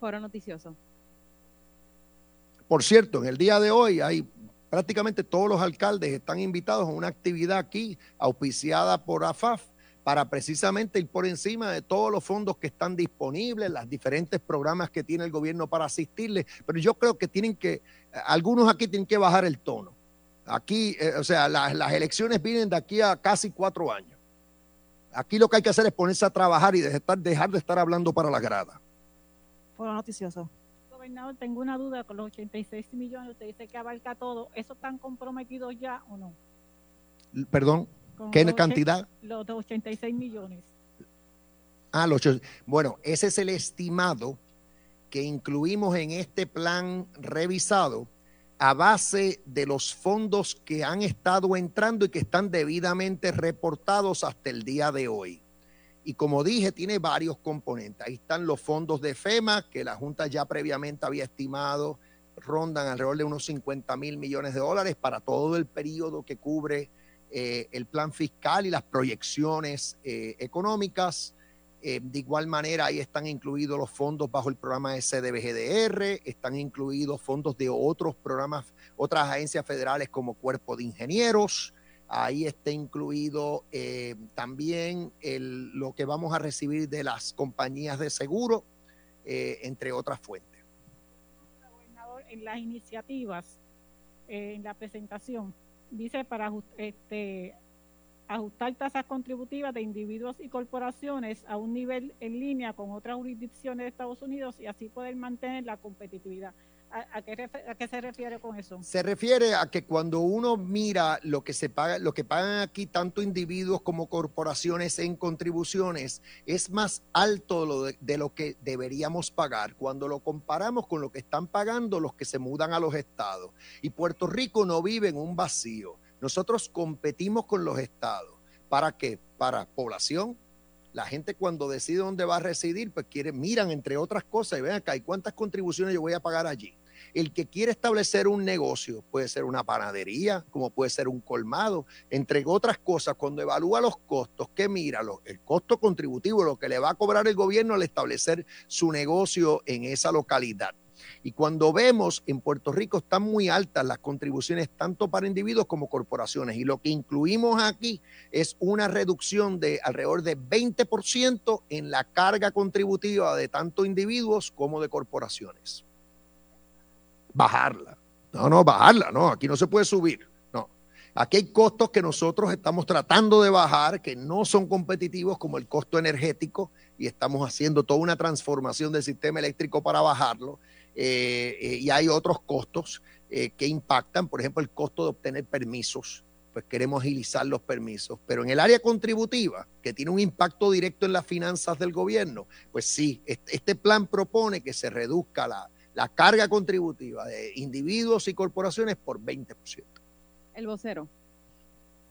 Speaker 4: Foro noticioso.
Speaker 3: Por cierto, en el día de hoy hay prácticamente todos los alcaldes están invitados a una actividad aquí auspiciada por AFAF para precisamente ir por encima de todos los fondos que están disponibles, los diferentes programas que tiene el gobierno para asistirles, pero yo creo que tienen que, algunos aquí tienen que bajar el tono. Aquí, eh, o sea, la- las elecciones vienen de aquí a casi cuatro años. Aquí lo que hay que hacer es ponerse a trabajar y dejar, dejar de estar hablando para la grada.
Speaker 18: Foro noticioso. Gobernador, tengo una duda con los 86 millones. Usted dice que abarca todo. ¿Eso están comprometidos ya o no?
Speaker 3: Perdón, ¿qué
Speaker 18: los
Speaker 3: cantidad?
Speaker 18: Los de 86 millones.
Speaker 3: Ah, los Bueno, ese es el estimado que incluimos en este plan revisado a base de los fondos que han estado entrando y que están debidamente reportados hasta el día de hoy. Y como dije, tiene varios componentes. Ahí están los fondos de FEMA, que la Junta ya previamente había estimado, rondan alrededor de unos 50 mil millones de dólares para todo el periodo que cubre eh, el plan fiscal y las proyecciones eh, económicas. Eh, de igual manera, ahí están incluidos los fondos bajo el programa SDBGDR, están incluidos fondos de otros programas, otras agencias federales como Cuerpo de Ingenieros. Ahí está incluido también lo que vamos a recibir de las compañías de seguro, entre otras fuentes.
Speaker 18: Gobernador, en las iniciativas, en la presentación, dice para este, ajustar tasas contributivas de individuos y corporaciones a un nivel en línea con otras jurisdicciones de Estados Unidos y así poder mantener la competitividad. ¿A, qué, se refiere con eso?
Speaker 3: Se refiere a que cuando uno mira lo que se paga, lo que pagan aquí tanto individuos como corporaciones en contribuciones, es más alto lo de, de lo que deberíamos pagar cuando lo comparamos con lo que están pagando los que se mudan a los estados. Y Puerto Rico no vive en un vacío. Nosotros competimos con los estados. ¿Para qué? Para población. La gente cuando decide dónde va a residir, pues quiere, miran entre otras cosas y ven acá, ¿y cuántas contribuciones yo voy a pagar allí? El que quiere establecer un negocio, puede ser una panadería, como puede ser un colmado, entre otras cosas, cuando evalúa los costos, ¿qué mira? Lo- el costo contributivo, lo que le va a cobrar el gobierno al establecer su negocio en esa localidad. Y cuando vemos en Puerto Rico están muy altas las contribuciones tanto para individuos como corporaciones. Y lo que incluimos aquí es una reducción de alrededor de 20% en la carga contributiva de tanto individuos como de corporaciones. Bajarla. No, no, bajarla, no, aquí no se puede subir. No. Aquí hay costos que nosotros estamos tratando de bajar, que no son competitivos, como el costo energético, y estamos haciendo toda una transformación del sistema eléctrico para bajarlo. Eh, eh, y hay otros costos eh, que impactan, por ejemplo, el costo de obtener permisos. Pues queremos agilizar los permisos. Pero en el área contributiva, que tiene un impacto directo en las finanzas del gobierno, pues sí, este, plan propone que se reduzca la, la carga contributiva de individuos y corporaciones por 20%.
Speaker 19: El vocero.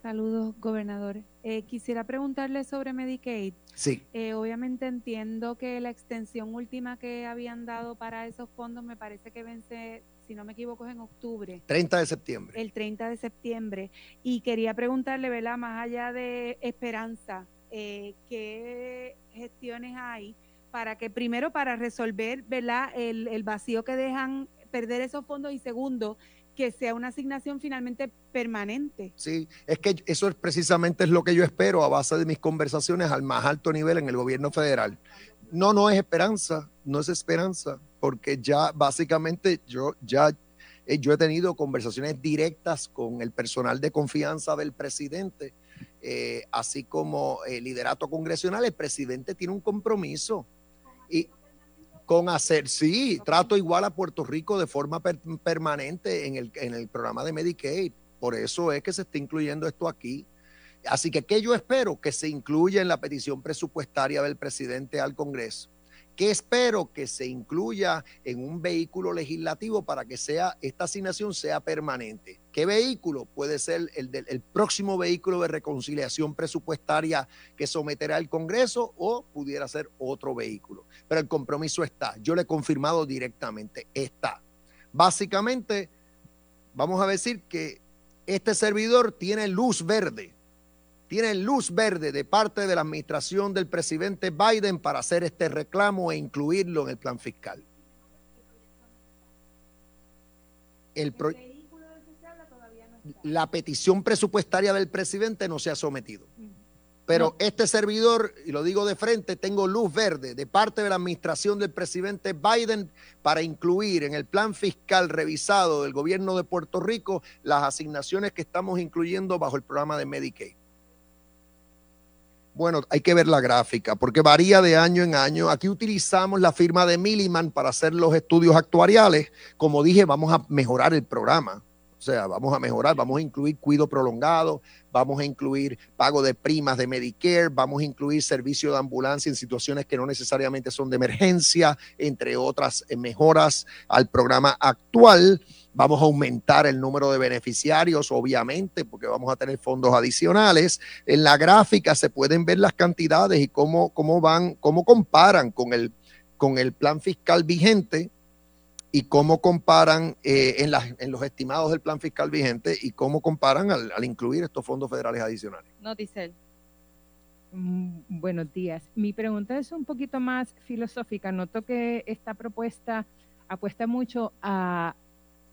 Speaker 19: Saludos, gobernador. Eh, quisiera preguntarle sobre Medicaid.
Speaker 3: Sí.
Speaker 19: Eh, obviamente entiendo que la extensión última que habían dado para esos fondos me parece que vence, si no me equivoco, es en octubre.
Speaker 3: 30 de septiembre.
Speaker 19: El 30 de septiembre. Y quería preguntarle, ¿verdad? Más allá de esperanza, eh, ¿qué gestiones hay para que, primero, para resolver, ¿verdad? El, el vacío que dejan perder esos fondos y segundo, que sea una asignación finalmente permanente.
Speaker 3: Sí, es que eso es precisamente es lo que yo espero a base de mis conversaciones al más alto nivel en el gobierno federal. No, no es esperanza, no es esperanza, porque ya básicamente yo ya eh, yo he tenido conversaciones directas con el personal de confianza del presidente, eh, así como el liderato congresional. El presidente tiene un compromiso y con hacer, sí, trato igual a Puerto Rico de forma per- permanente en el, en el programa de Medicaid. Por eso es que se está incluyendo esto aquí. Así que, ¿qué yo espero? Que se incluya en la petición presupuestaria del presidente al Congreso. ¿Qué espero? Que se incluya en un vehículo legislativo para que sea esta asignación sea permanente. ¿Qué vehículo? Puede ser el, del, el próximo vehículo de reconciliación presupuestaria que someterá el Congreso o pudiera ser otro vehículo. Pero el compromiso está. Yo le he confirmado directamente. Está. Básicamente, vamos a decir que este servidor tiene luz verde tiene luz verde de parte de la administración del presidente Biden para hacer este reclamo e incluirlo en el plan fiscal. El pro- la petición presupuestaria del presidente no se ha sometido. Pero este servidor, y lo digo de frente, tengo luz verde de parte de la administración del presidente Biden para incluir en el plan fiscal revisado del gobierno de Puerto Rico las asignaciones que estamos incluyendo bajo el programa de Medicaid. Bueno, hay que ver la gráfica porque varía de año en año. Aquí utilizamos la firma de Milliman para hacer los estudios actuariales. Como dije, vamos a mejorar el programa. O sea, vamos a mejorar, vamos a incluir cuido prolongado, vamos a incluir pago de primas de Medicare, vamos a incluir servicio de ambulancia en situaciones que no necesariamente son de emergencia, entre otras eh, mejoras al programa actual. Vamos a aumentar el número de beneficiarios, obviamente, porque vamos a tener fondos adicionales. En la gráfica se pueden ver las cantidades y cómo, cómo van, cómo comparan con el, con el plan fiscal vigente y cómo comparan eh, en, las- en los estimados del plan fiscal vigente y cómo comparan al, al incluir estos fondos federales adicionales.
Speaker 19: Noticel.
Speaker 20: Mm, Buenos días. Mi pregunta es un poquito más filosófica. Noto que esta propuesta apuesta mucho a,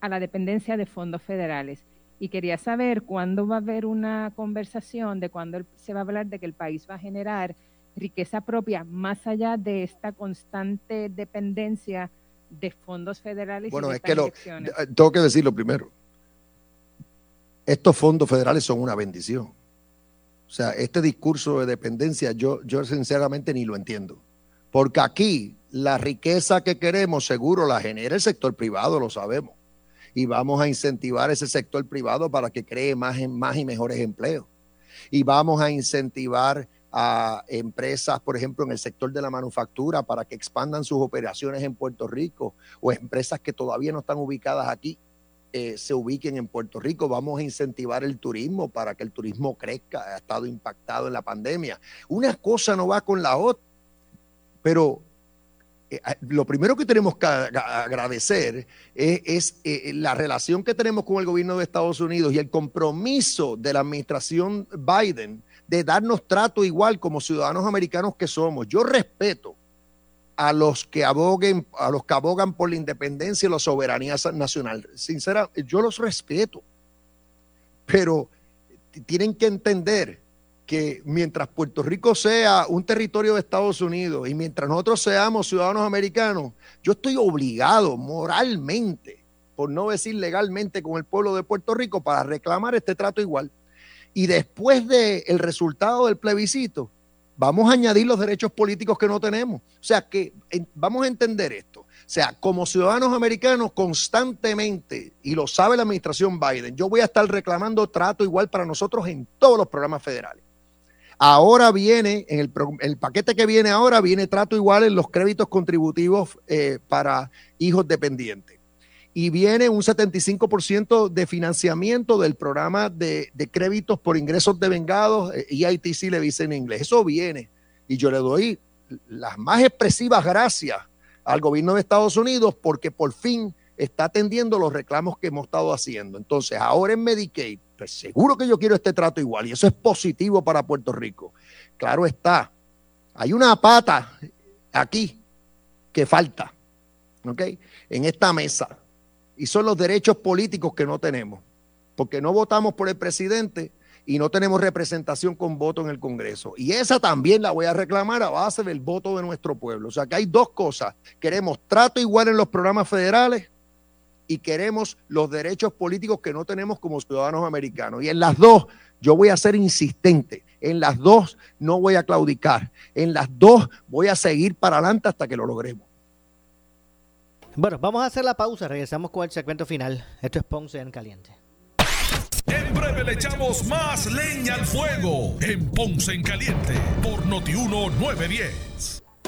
Speaker 20: a la dependencia de fondos federales y quería saber cuándo va a haber una conversación de cuándo se va a hablar de que el país va a generar riqueza propia más allá de esta constante dependencia de fondos federales
Speaker 3: Bueno,
Speaker 20: y
Speaker 3: es que lo, eh, tengo que decirlo primero. estos fondos federales son una bendición. O sea, este discurso de dependencia yo, yo sinceramente ni lo entiendo. Porque aquí la riqueza que queremos seguro la genera el sector privado, lo sabemos. Y vamos a incentivar ese sector privado para que cree más, más y mejores empleos. Y vamos a incentivar a empresas, por ejemplo, en el sector de la manufactura para que expandan sus operaciones en Puerto Rico o empresas que todavía no están ubicadas aquí eh, se ubiquen en Puerto Rico. Vamos a incentivar el turismo para que el turismo crezca. Ha estado impactado en la pandemia. Una cosa no va con la otra, pero eh, lo primero que tenemos que agradecer es, eh, la relación que tenemos con el gobierno de Estados Unidos y el compromiso de la administración Biden de darnos trato igual como ciudadanos americanos que somos. Yo respeto a los que aboguen, a los que abogan por la independencia y la soberanía nacional. Sincera, yo los respeto, pero tienen que entender que mientras Puerto Rico sea un territorio de Estados Unidos y mientras nosotros seamos ciudadanos americanos, yo estoy obligado moralmente, por no decir legalmente, con el pueblo de Puerto Rico para reclamar este trato igual. Y después del el resultado del plebiscito, vamos a añadir los derechos políticos que no tenemos. O sea que vamos a entender esto. O sea, como ciudadanos americanos constantemente, y lo sabe la administración Biden, yo voy a estar reclamando trato igual para nosotros en todos los programas federales. Ahora viene, en el, el paquete que viene ahora, viene trato igual en los créditos contributivos eh, para hijos dependientes y viene un 75% de financiamiento del programa de, créditos por ingresos de vengados, EITC le dice en inglés. Eso viene y yo le doy las más expresivas gracias al gobierno de Estados Unidos porque por fin está atendiendo los reclamos que hemos estado haciendo. Entonces, ahora en Medicaid, pues seguro que yo quiero este trato igual y eso es positivo para Puerto Rico. Claro está, hay una pata aquí que falta, ¿ok? En esta mesa y son los derechos políticos que no tenemos, porque no votamos por el presidente y no tenemos representación con voto en el Congreso. Y esa también la voy a reclamar a base del voto de nuestro pueblo. O sea que hay dos cosas. Queremos trato igual en los programas federales y queremos los derechos políticos que no tenemos como ciudadanos americanos. Y en las dos yo voy a ser insistente. En las dos no voy a claudicar. En las dos voy a seguir para adelante hasta que lo logremos.
Speaker 2: Bueno, vamos a hacer la pausa. Regresamos con el segmento final. Esto es Ponce en Caliente.
Speaker 1: En breve le echamos más leña al fuego en Ponce en Caliente por Notiuno 910.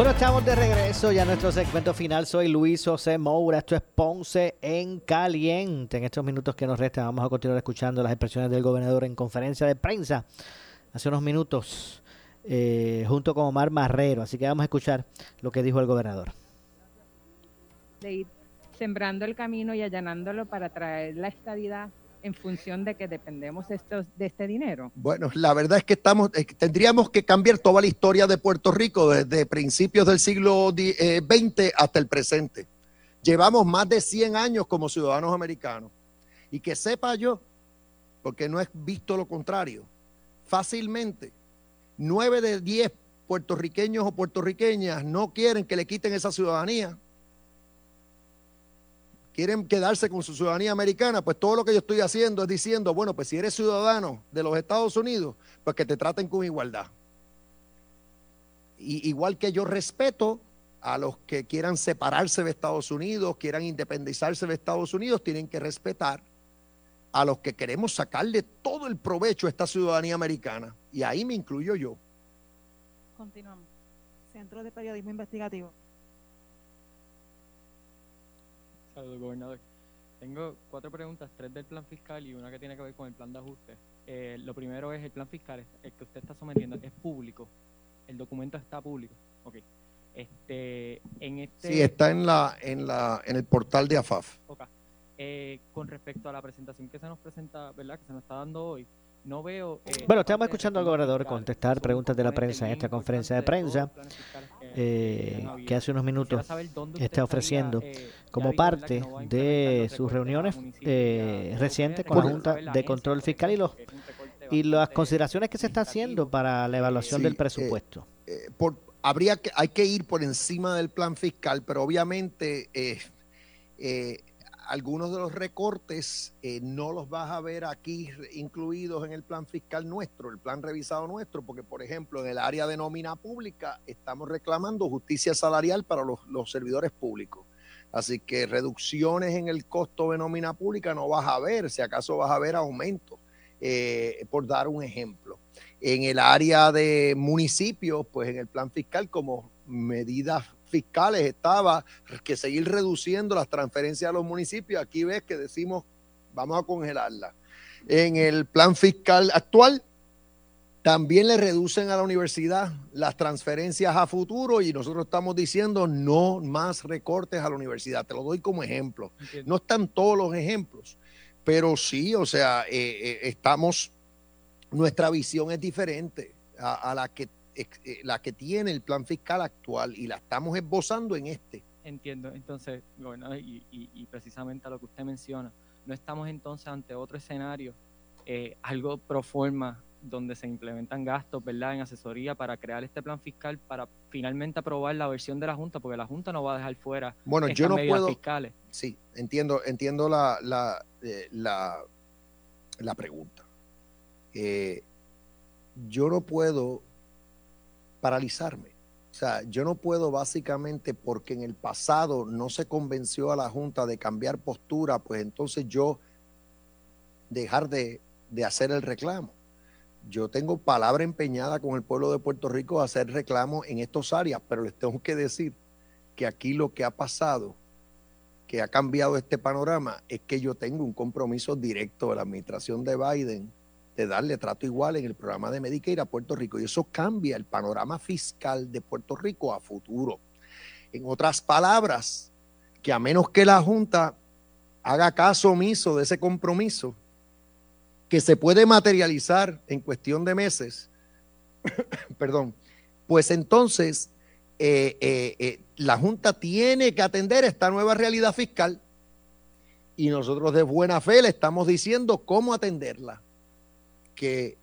Speaker 2: Bueno, estamos de regreso ya a nuestro segmento final. Soy Luis José Moura. Esto es Ponce en Caliente. En estos minutos que nos restan, vamos a continuar escuchando las expresiones del gobernador en conferencia de prensa hace unos minutos, eh, junto con Omar Marrero. Así que vamos a escuchar lo que dijo el gobernador.
Speaker 20: De ir sembrando el camino y allanándolo para traer la estabilidad en función de que dependemos estos, de este dinero?
Speaker 3: Bueno, la verdad es que estamos, tendríamos que cambiar toda la historia de Puerto Rico desde principios del siglo XX eh, hasta el presente. Llevamos más de 100 años como ciudadanos americanos. Y que sepa yo, porque no he visto lo contrario, fácilmente, 9 de 10 puertorriqueños o puertorriqueñas no quieren que le quiten esa ciudadanía quieren quedarse con su ciudadanía americana, pues todo lo que yo estoy haciendo es diciendo, bueno, pues si eres ciudadano de los Estados Unidos, pues que te traten con igualdad. Y, igual que yo respeto a los que quieran separarse de Estados Unidos, quieran independizarse de Estados Unidos, tienen que respetar a los que queremos sacarle todo el provecho a esta ciudadanía americana. Y ahí me incluyo yo.
Speaker 21: Continuamos. Centro de Periodismo Investigativo. Saludos, gobernador. Tengo cuatro preguntas, tres del plan fiscal y una que tiene que ver con el plan de ajuste. Eh, lo primero es el plan fiscal, el que usted está sometiendo, es público. El documento está público. Ok. Este, en este.
Speaker 3: Sí, está en la, en la, en el portal de AFAF.
Speaker 21: Ok. Eh, con respecto a la presentación que se nos presenta, ¿verdad? Que se nos está dando hoy, no veo. eh,
Speaker 2: Bueno, estamos escuchando al gobernador contestar preguntas de la prensa en esta conferencia de prensa eh, que hace unos minutos está ofreciendo como parte de sus reuniones eh, recientes con la Junta de Control Fiscal y los y las consideraciones que se está haciendo para la evaluación
Speaker 3: Sí,
Speaker 2: del
Speaker 3: eh,
Speaker 2: presupuesto.
Speaker 3: eh, por, habría que, hay que ir por encima del plan fiscal, pero obviamente eh, eh, algunos de los recortes eh, no los vas a ver aquí incluidos en el plan fiscal nuestro, el plan revisado nuestro, porque por ejemplo en el área de nómina pública estamos reclamando justicia salarial para los, servidores públicos. Así que reducciones en el costo de nómina pública no vas a ver, si acaso vas a ver aumentos, eh, por dar un ejemplo. En el área de municipios, pues en el plan fiscal como medidas fiscales estaba que seguir reduciendo las transferencias a los municipios. Aquí ves que decimos vamos a congelarla. En el plan fiscal actual también le reducen a la universidad las transferencias a futuro y nosotros estamos diciendo no más recortes a la universidad. Te lo doy como ejemplo. No están todos los ejemplos, pero sí, o sea, eh, eh, estamos, nuestra visión es diferente a, a la, que, la que tiene el plan fiscal actual y la estamos esbozando en este.
Speaker 21: Entiendo, entonces, gobernador, y, y- y precisamente a lo que usted menciona, no estamos entonces ante otro escenario, eh, algo pro forma, donde se implementan gastos, ¿verdad?, en asesoría para crear este plan fiscal para finalmente aprobar la versión de la Junta, porque la Junta no va a dejar fuera
Speaker 3: Bueno,
Speaker 21: estas
Speaker 3: yo no
Speaker 21: medidas
Speaker 3: puedo.
Speaker 21: fiscales.
Speaker 3: Sí, entiendo, entiendo la, la, eh, la, la pregunta. Eh, yo no puedo paralizarme. O sea, yo no puedo básicamente porque en el pasado no se convenció a la Junta de cambiar postura, pues entonces yo dejar de, de hacer el reclamo. Yo tengo palabra empeñada con el pueblo de Puerto Rico a hacer reclamo en estas áreas, pero les tengo que decir que aquí lo que ha pasado que ha cambiado este panorama es que yo tengo un compromiso directo de la administración de Biden de darle trato igual en el programa de Medicaid a Puerto Rico. Y eso cambia el panorama fiscal de Puerto Rico a futuro. En otras palabras, que a menos que la Junta haga caso omiso de ese compromiso, que se puede materializar en cuestión de meses, perdón, pues entonces eh, eh, eh, la Junta tiene que atender esta nueva realidad fiscal. Y nosotros de buena fe le estamos diciendo cómo atenderla, que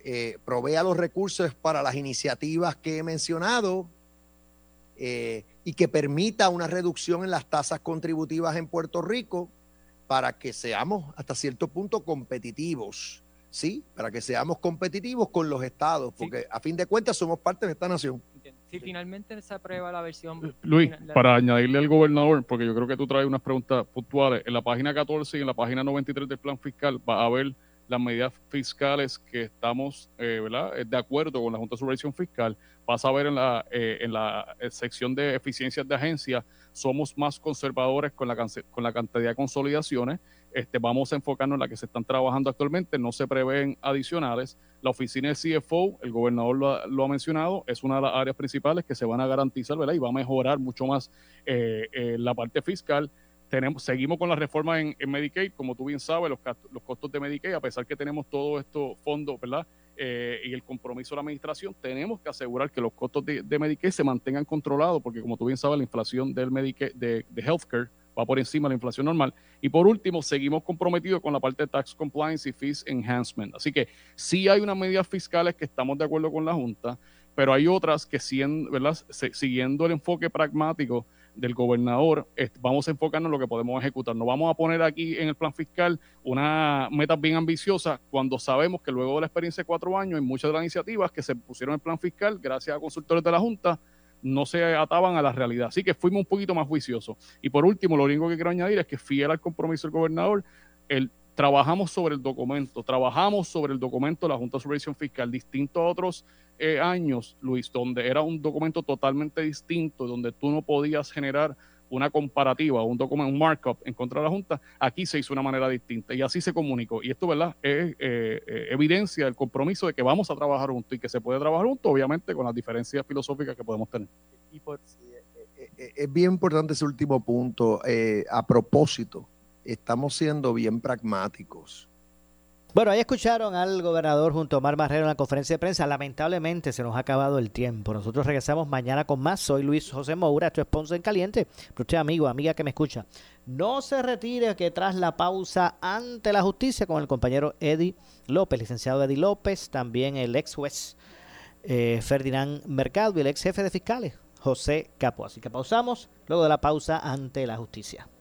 Speaker 3: eh, provea los recursos para las iniciativas que he mencionado eh, y que permita una reducción en las tasas contributivas en Puerto Rico para que seamos hasta cierto punto competitivos, ¿sí? Para que seamos competitivos con los estados, porque a fin de cuentas somos parte de esta nación.
Speaker 21: Si finalmente se aprueba la versión...
Speaker 22: Luis,
Speaker 21: la-
Speaker 22: para añadirle al gobernador, porque yo creo que tú traes unas preguntas puntuales, en la página 14 y en la página 93 del plan fiscal va a ver las medidas fiscales que estamos eh, ¿verdad? Eh, de acuerdo con la Junta de Supervisión Fiscal. Vas a ver en la, eh, en la eh, sección de eficiencias de agencia, somos más conservadores con la, con la cantidad de consolidaciones. Este, vamos a enfocarnos en la que se están trabajando actualmente, no se prevén adicionales. La oficina del CFO, el gobernador lo ha, lo ha mencionado, es una de las áreas principales que se van a garantizar ¿verdad? y va a mejorar mucho más eh, eh, la parte fiscal. Seguimos con la reforma en, Medicaid, como tú bien sabes, los, costos de Medicaid, a pesar que tenemos todos estos fondos, ¿verdad? Eh, y el compromiso de la administración, tenemos que asegurar que los costos de, Medicaid se mantengan controlados, porque como tú bien sabes, la inflación del Medicaid, de, de healthcare va por encima de la inflación normal. Y por último, seguimos comprometidos con la parte de tax compliance y fees enhancement. Así que sí hay unas medidas fiscales que estamos de acuerdo con la Junta, pero hay otras que ¿verdad? Siguiendo el enfoque pragmático del gobernador, vamos a enfocarnos en lo que podemos ejecutar. No vamos a poner aquí en el plan fiscal una meta bien ambiciosa cuando sabemos que luego de la experiencia de cuatro años, en muchas de las iniciativas que se pusieron en el plan fiscal, gracias a consultores de la Junta, no se ataban a la realidad. Así que fuimos un poquito más juiciosos. Y por último, lo único que quiero añadir es que fiel al compromiso del gobernador, trabajamos sobre el documento, trabajamos sobre el documento de la Junta de Supervisión Fiscal, distinto a otros eh, años, Luis, donde era un documento totalmente distinto, donde tú no podías generar una comparativa, un documento, un markup en contra de la Junta, aquí se hizo de una manera distinta y así se comunicó. Y esto, ¿verdad? Es eh, eh, evidencia del compromiso de que vamos a trabajar juntos y que se puede trabajar juntos, obviamente, con las diferencias filosóficas que podemos tener.
Speaker 3: Eh, es bien importante ese último punto. Eh, a propósito, estamos siendo bien pragmáticos.
Speaker 2: Bueno, ahí escucharon al gobernador junto a Omar Marrero en la conferencia de prensa. Lamentablemente se nos ha acabado el tiempo. Nosotros regresamos mañana con más. Soy Luis José Moura, tu esposo en caliente. Pero usted, amigo, amiga que me escucha, no se retire que tras la pausa ante la justicia con el compañero Eddie López, licenciado Eddie López, también el ex juez eh, Ferdinand Mercado y el ex jefe de fiscales José Capo. Así que pausamos luego de la pausa ante la justicia.